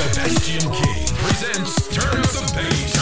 Sebastian King presents Turn the Bass.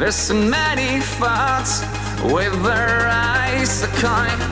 There's so many thoughts with their eyes, a kind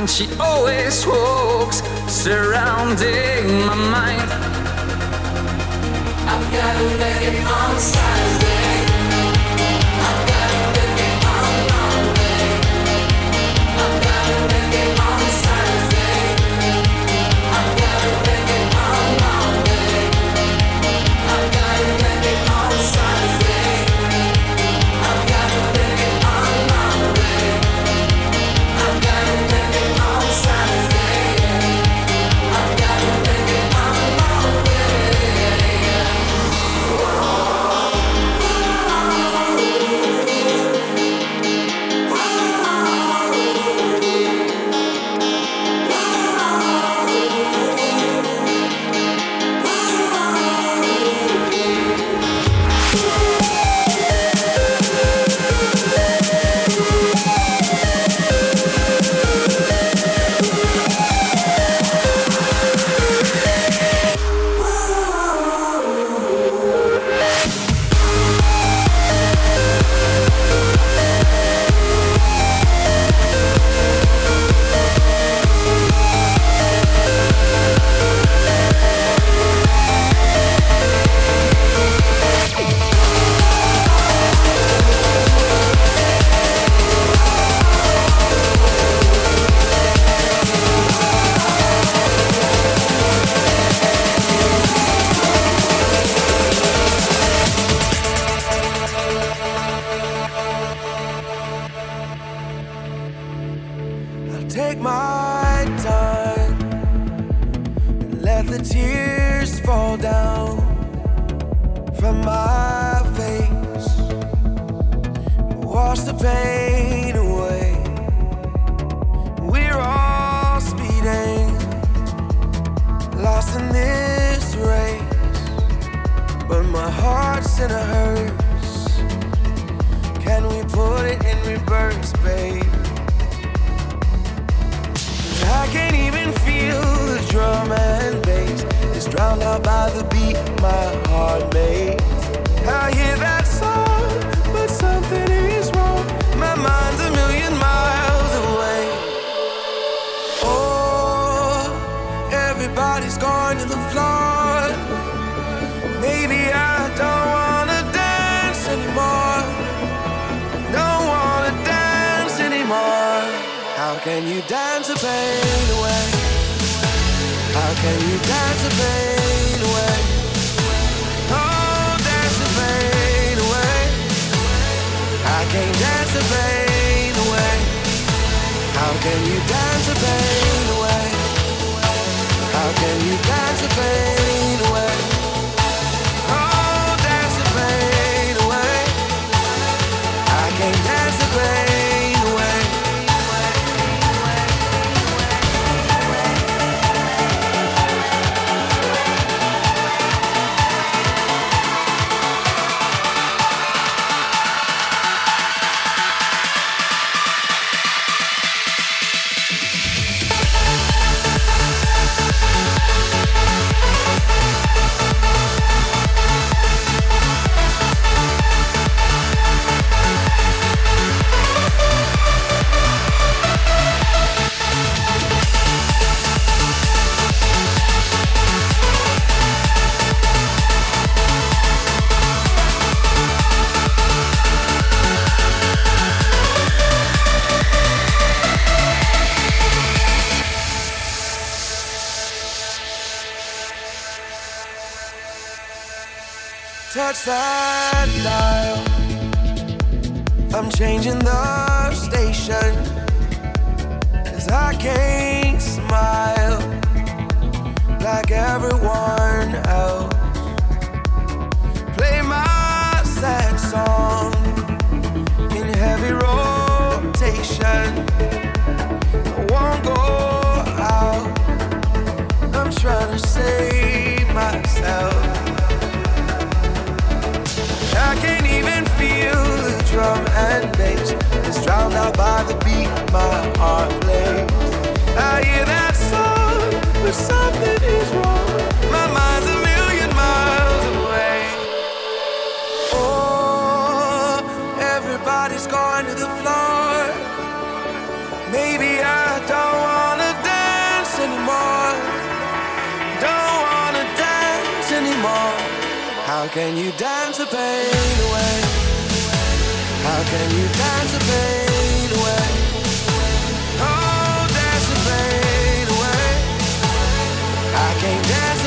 and she always walks surrounding my mind. I've got a naked on side. in a hearse. Can we put it in reverse, babe? I can't even feel the drum and bass. It's drowned out by the beat my heart makes. I hear that song, but something is wrong. My mind's a million miles away. Oh, everybody's gone to the floor. you dance the pain away? How can you dance the pain away? Oh, dance the pain away. I can't dance the pain away. How can you dance the pain away? How can you dance the pain? That dial. I'm changing the station. Cause I can't smile like everyone else. Play my sad song in heavy rotation. I won't go out. I'm trying to save drum and bass. It's drowned out by the beat my heart plays. I hear that song, but something is wrong. My mind's a million miles away. Oh, everybody's going to the floor. Maybe I don't wanna dance anymore. Don't wanna dance anymore. How can you dance the pain away? How can you dance the pain away? Oh, dance the pain away. I can't dance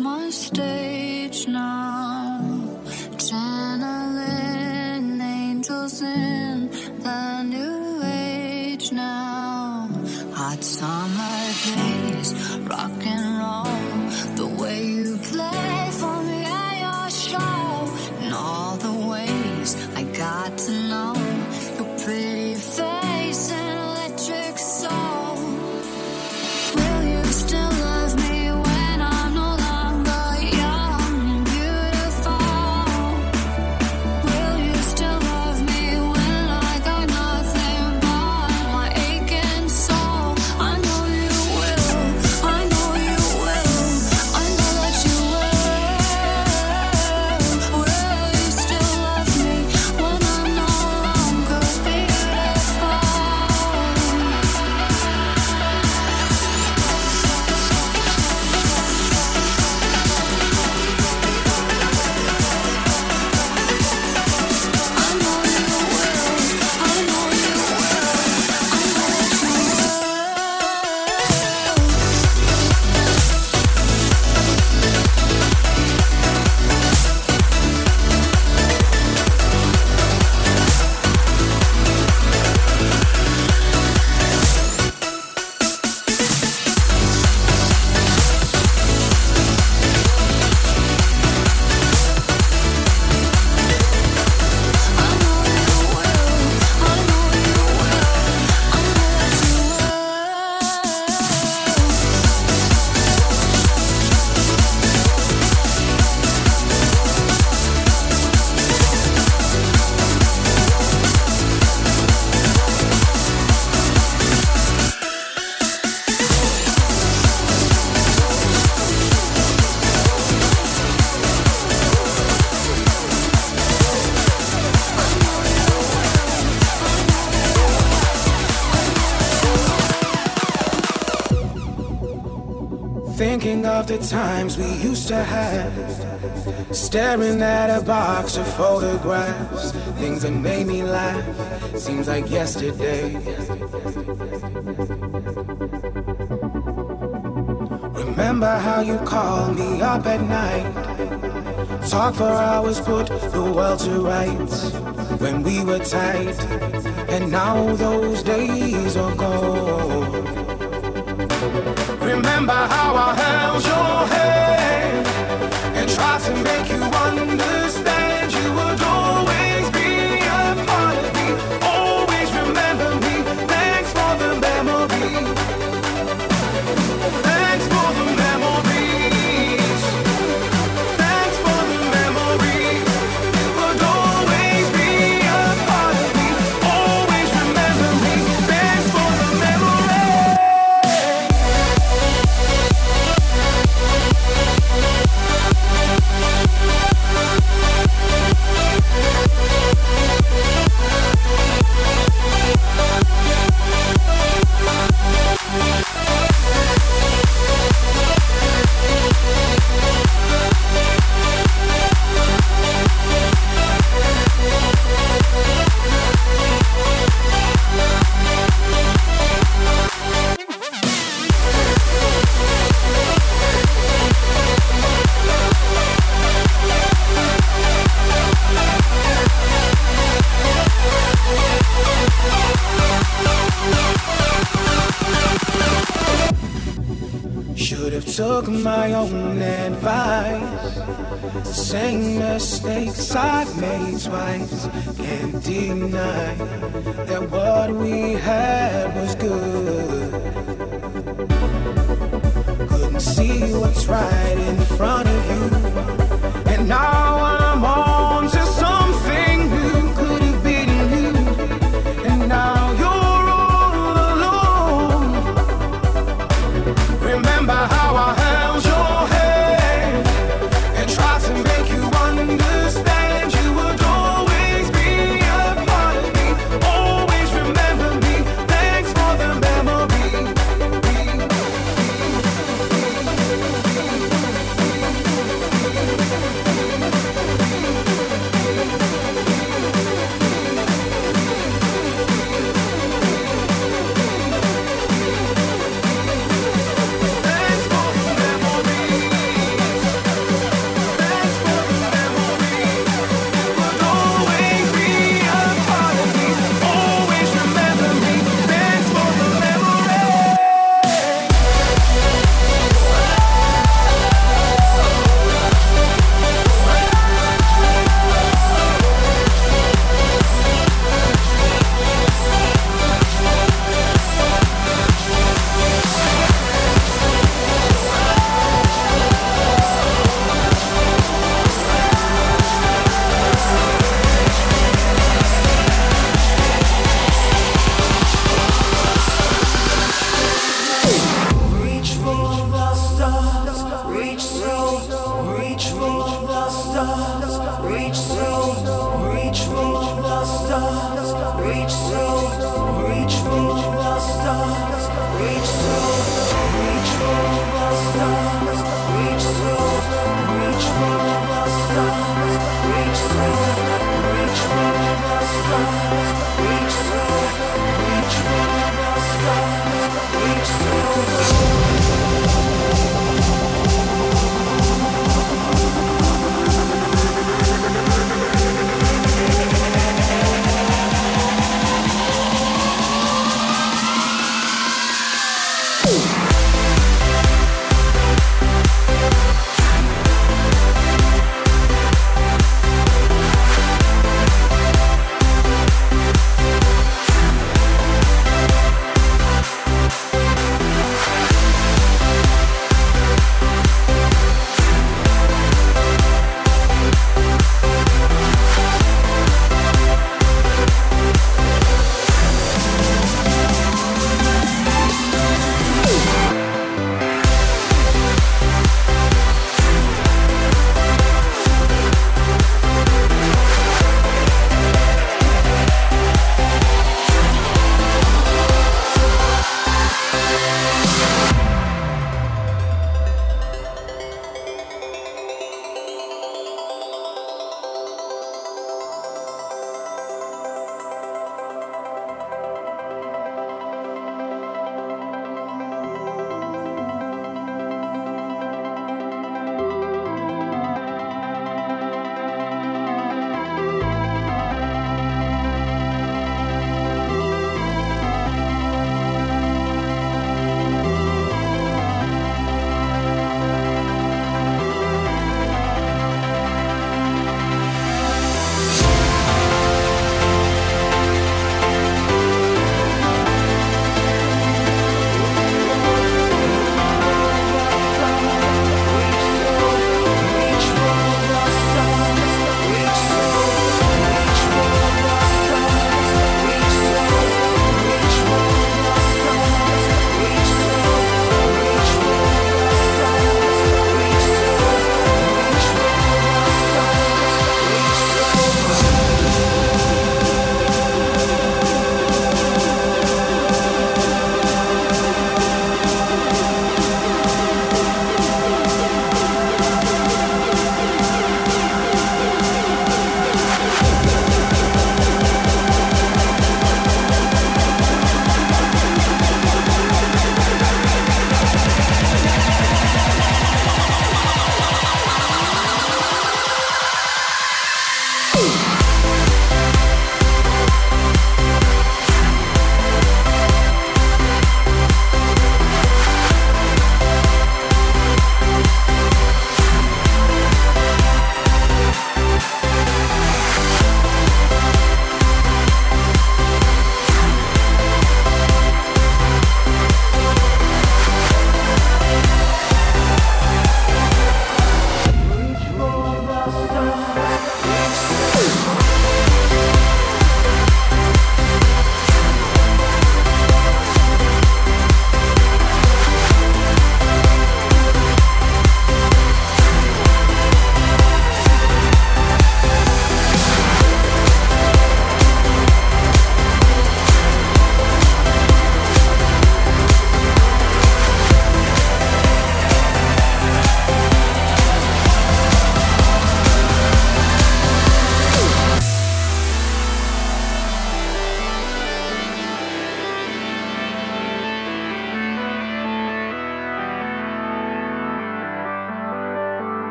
my stage now. the times we used to have. Staring at a box of photographs, things that made me laugh. Seems like yesterday. Remember how you called me up at night? Talk for hours, put the world to rights. When we were tight, and now those days are gone remember how I held your hand and tried to make took my own advice. Same mistakes I've made twice. Can't deny that what we had was good. Couldn't see what's right in front of you. And now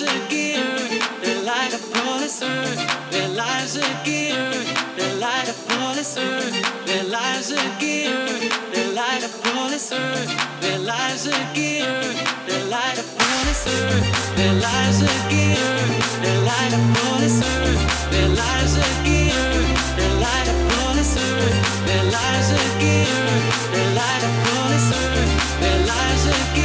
again, their light upon this earth, their lives again, their light upon this earth, their lives again, their light upon this earth, their lives again, their light upon this earth, their lives again, their light upon this earth, their lives again, their light upon this earth, their lives again, their light upon this earth, their lives again.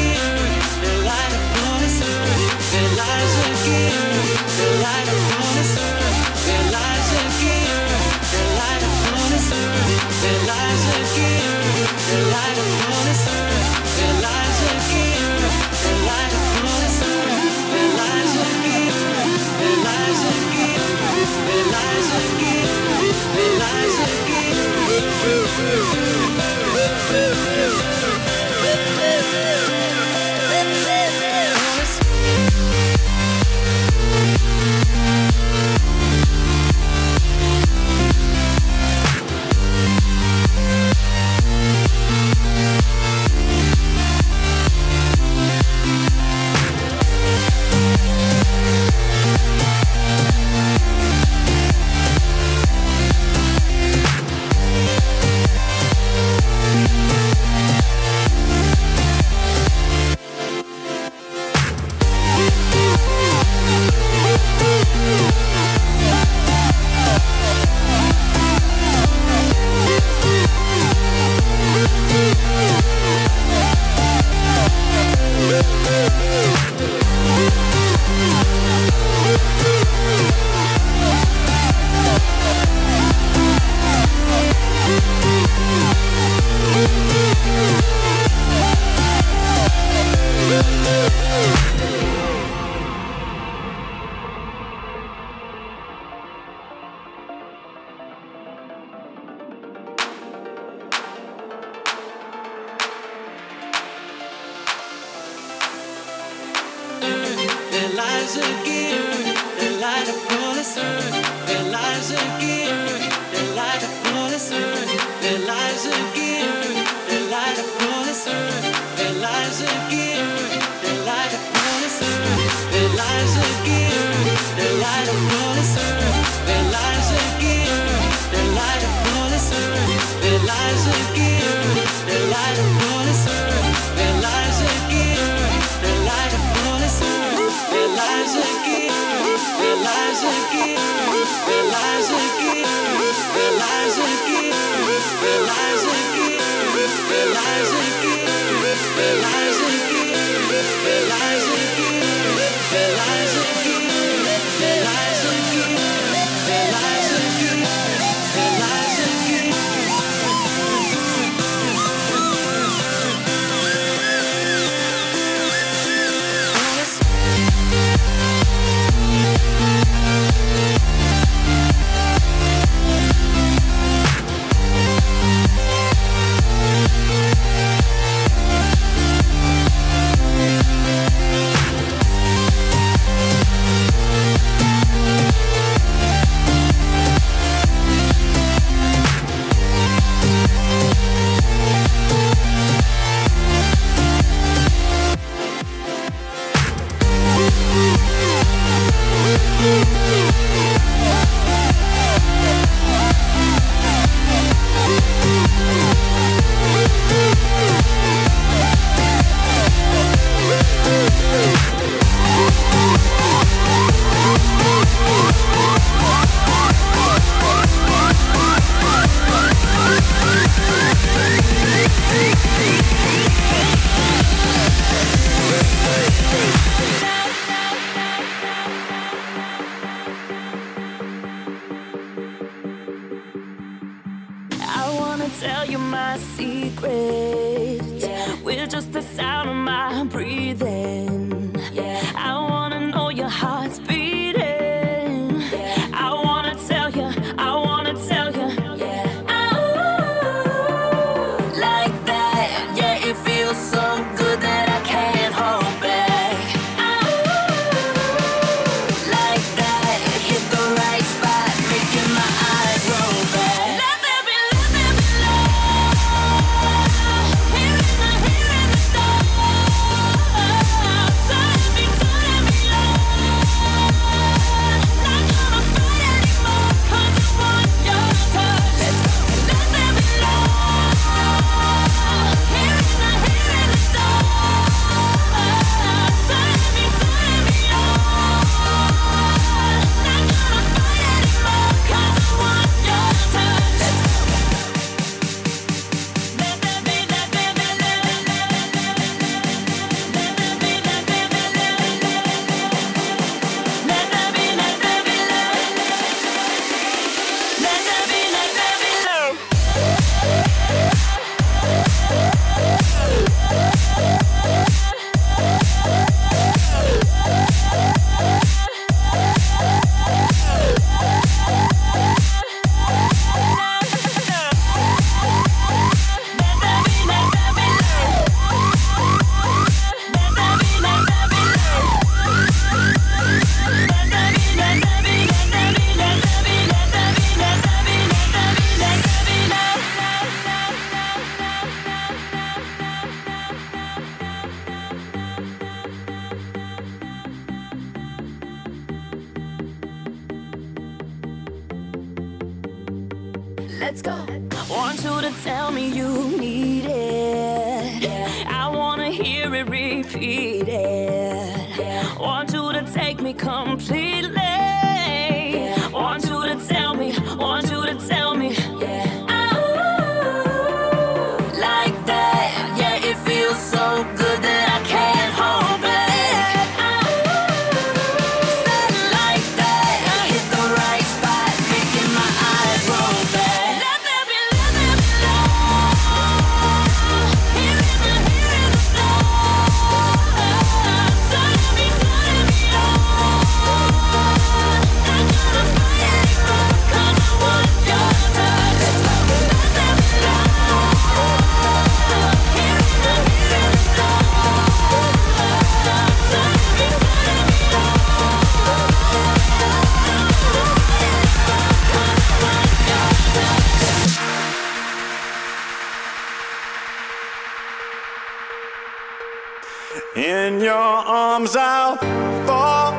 In your arms I'll fall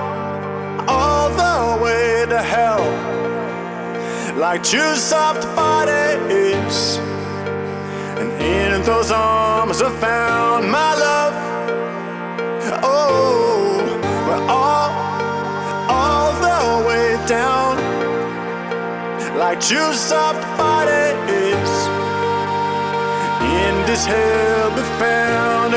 all the way to hell. Like two soft bodies. And in those arms I found my love. Oh, we're all, all the way down. Like two soft bodies. In this hell we found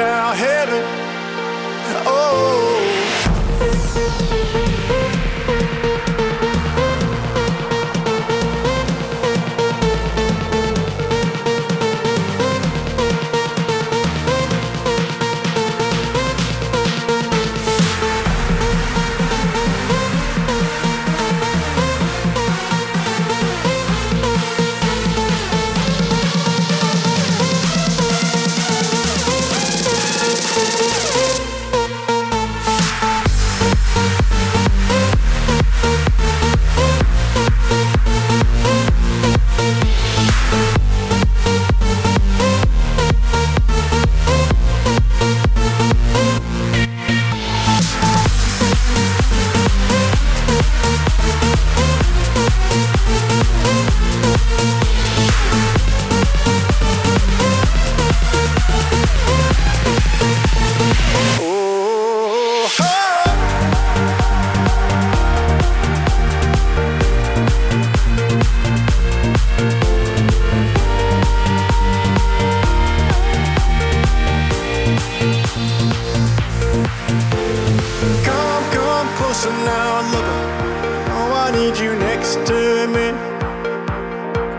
next to me,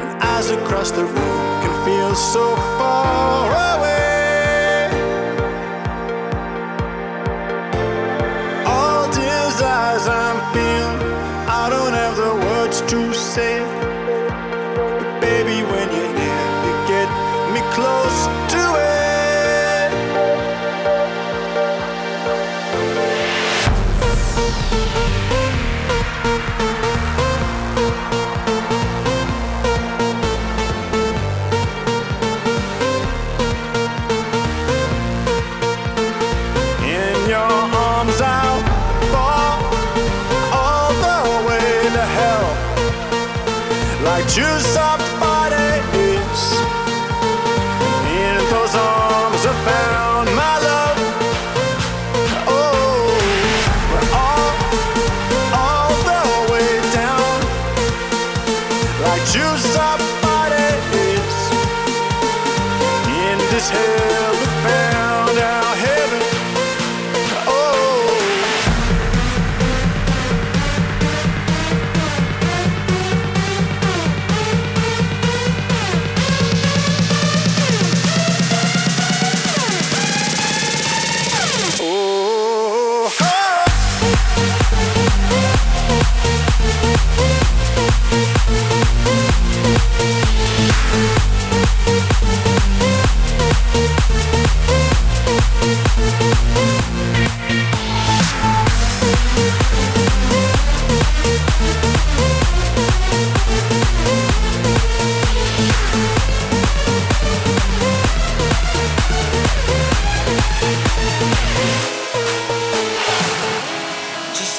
and eyes across the room can feel so far away. All desires I'm feeling, I don't have the words to say. choose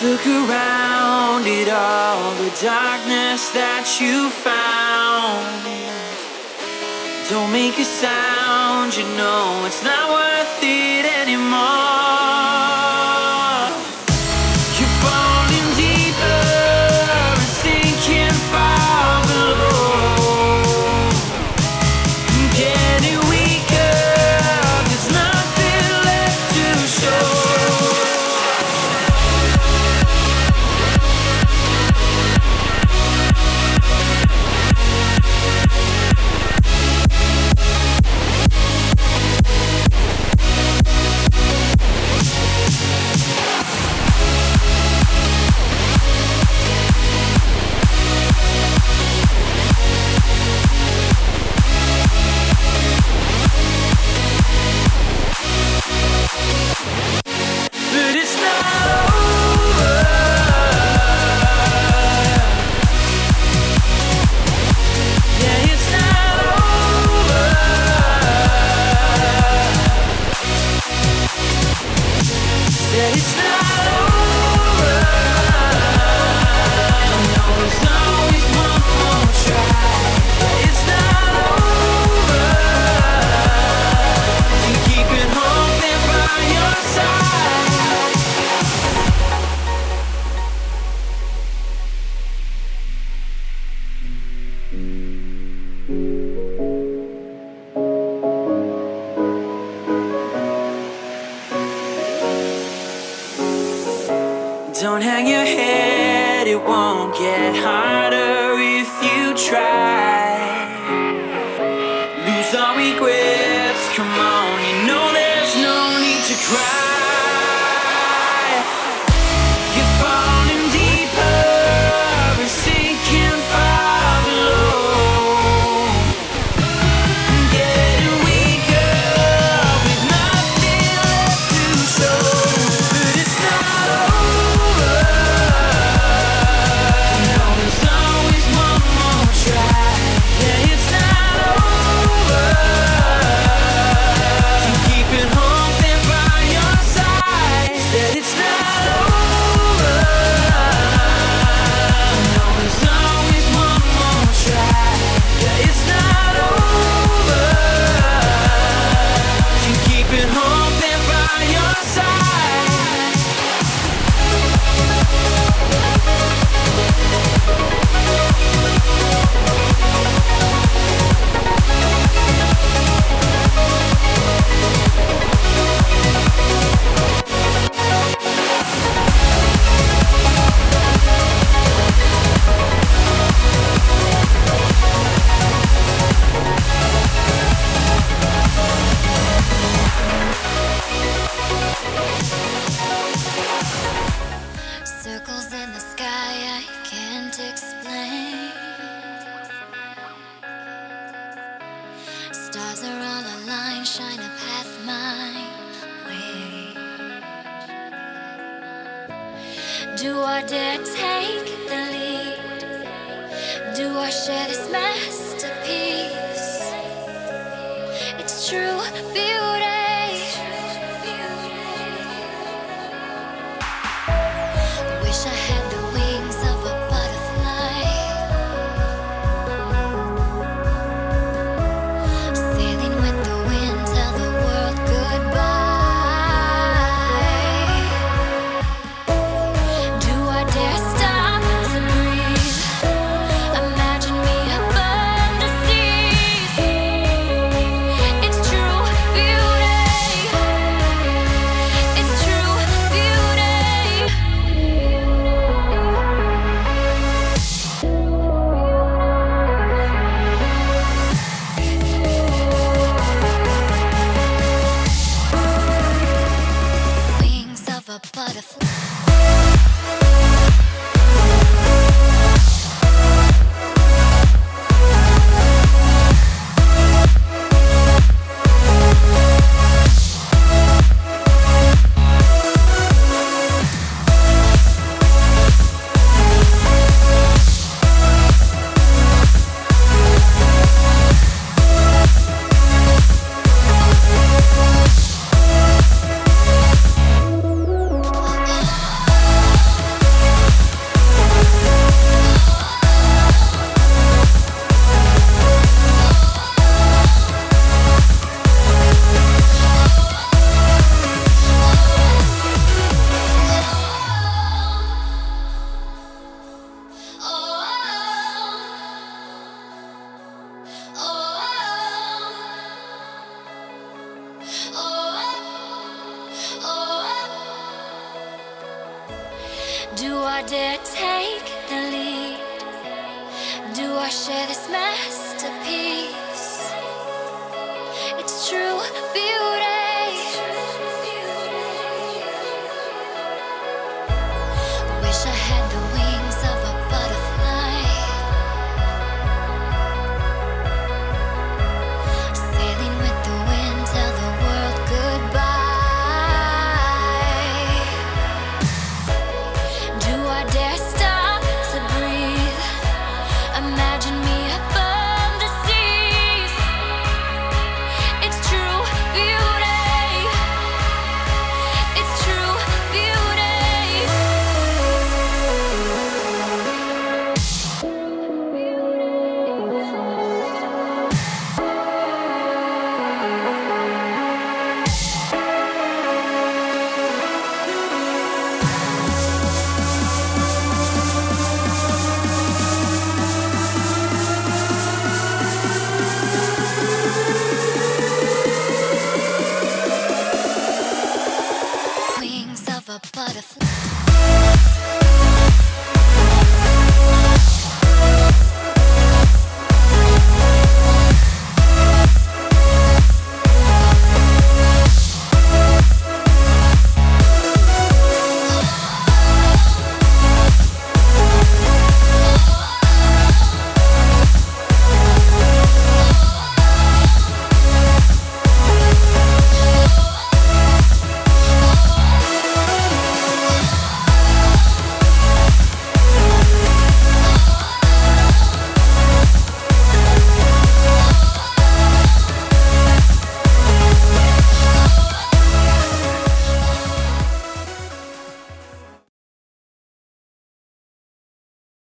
look around at all the darkness that you found. Don't make a sound, you know it's not worth it anymore. drive. wish I had. True beauty.